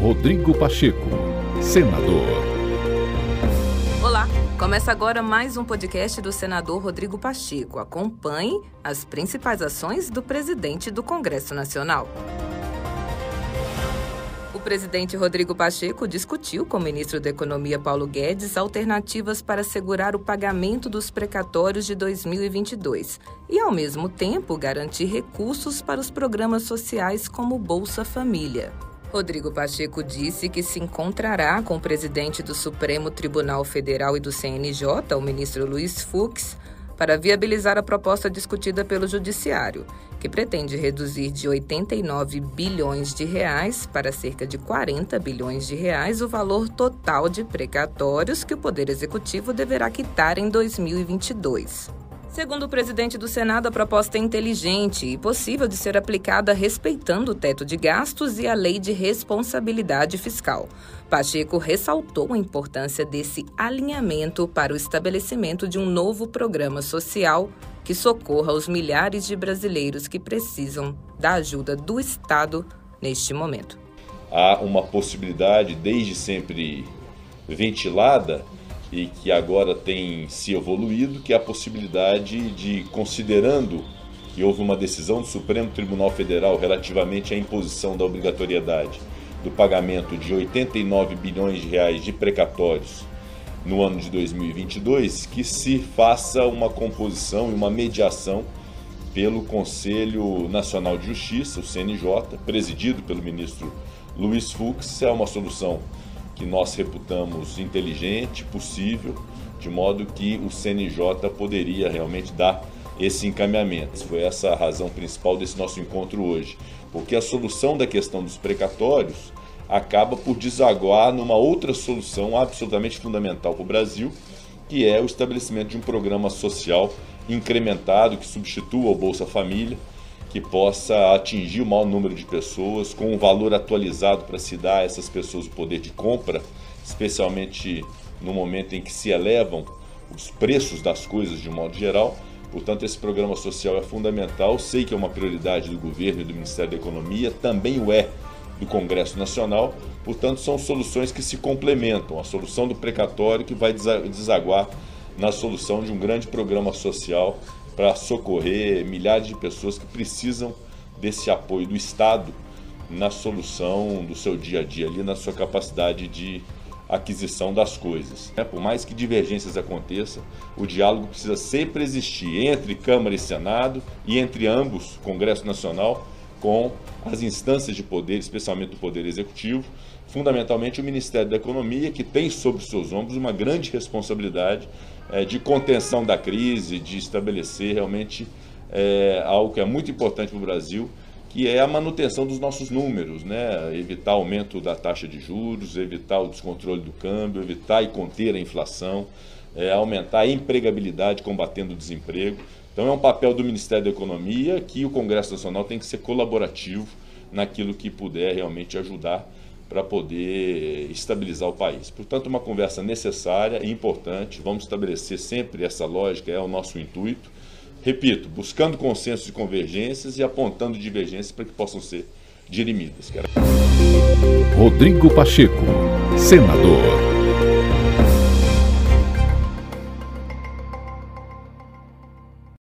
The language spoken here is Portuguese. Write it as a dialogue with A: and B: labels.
A: Rodrigo Pacheco, senador.
B: Olá, começa agora mais um podcast do senador Rodrigo Pacheco. Acompanhe as principais ações do presidente do Congresso Nacional. O presidente Rodrigo Pacheco discutiu com o ministro da Economia Paulo Guedes alternativas para assegurar o pagamento dos precatórios de 2022 e, ao mesmo tempo, garantir recursos para os programas sociais como Bolsa Família. Rodrigo Pacheco disse que se encontrará com o presidente do Supremo Tribunal Federal e do CNJ, o ministro Luiz Fux, para viabilizar a proposta discutida pelo Judiciário, que pretende reduzir de 89 bilhões de reais para cerca de 40 bilhões de reais o valor total de precatórios que o Poder Executivo deverá quitar em 2022. Segundo o presidente do Senado, a proposta é inteligente e possível de ser aplicada respeitando o teto de gastos e a lei de responsabilidade fiscal. Pacheco ressaltou a importância desse alinhamento para o estabelecimento de um novo programa social que socorra os milhares de brasileiros que precisam da ajuda do Estado neste momento.
C: Há uma possibilidade, desde sempre ventilada, e que agora tem se evoluído, que é a possibilidade de, considerando que houve uma decisão do Supremo Tribunal Federal relativamente à imposição da obrigatoriedade do pagamento de 89 bilhões de reais de precatórios no ano de 2022, que se faça uma composição e uma mediação pelo Conselho Nacional de Justiça, o CNJ, presidido pelo ministro Luiz Fux, é uma solução que nós reputamos inteligente, possível, de modo que o CNJ poderia realmente dar esse encaminhamento. Foi essa a razão principal desse nosso encontro hoje, porque a solução da questão dos precatórios acaba por desaguar numa outra solução absolutamente fundamental para o Brasil, que é o estabelecimento de um programa social incrementado que substitua o Bolsa Família que possa atingir o maior número de pessoas, com um valor atualizado para se dar a essas pessoas o poder de compra, especialmente no momento em que se elevam os preços das coisas de um modo geral. Portanto, esse programa social é fundamental. Sei que é uma prioridade do governo e do Ministério da Economia, também o é do Congresso Nacional. Portanto, são soluções que se complementam. A solução do precatório que vai desaguar na solução de um grande programa social para socorrer milhares de pessoas que precisam desse apoio do Estado na solução do seu dia a dia ali, na sua capacidade de aquisição das coisas. É, por mais que divergências aconteçam, o diálogo precisa sempre existir entre Câmara e Senado e entre ambos, Congresso Nacional, com as instâncias de poder, especialmente do Poder Executivo, fundamentalmente o Ministério da Economia, que tem sobre seus ombros uma grande responsabilidade é, de contenção da crise, de estabelecer realmente é, algo que é muito importante para o Brasil, que é a manutenção dos nossos números, né? evitar aumento da taxa de juros, evitar o descontrole do câmbio, evitar e conter a inflação, é, aumentar a empregabilidade combatendo o desemprego. Então é um papel do Ministério da Economia que o Congresso Nacional tem que ser colaborativo naquilo que puder realmente ajudar para poder estabilizar o país. Portanto, uma conversa necessária e importante. Vamos estabelecer sempre essa lógica, é o nosso intuito. Repito, buscando consensos e convergências e apontando divergências para que possam ser dirimidas.
A: Rodrigo Pacheco, senador.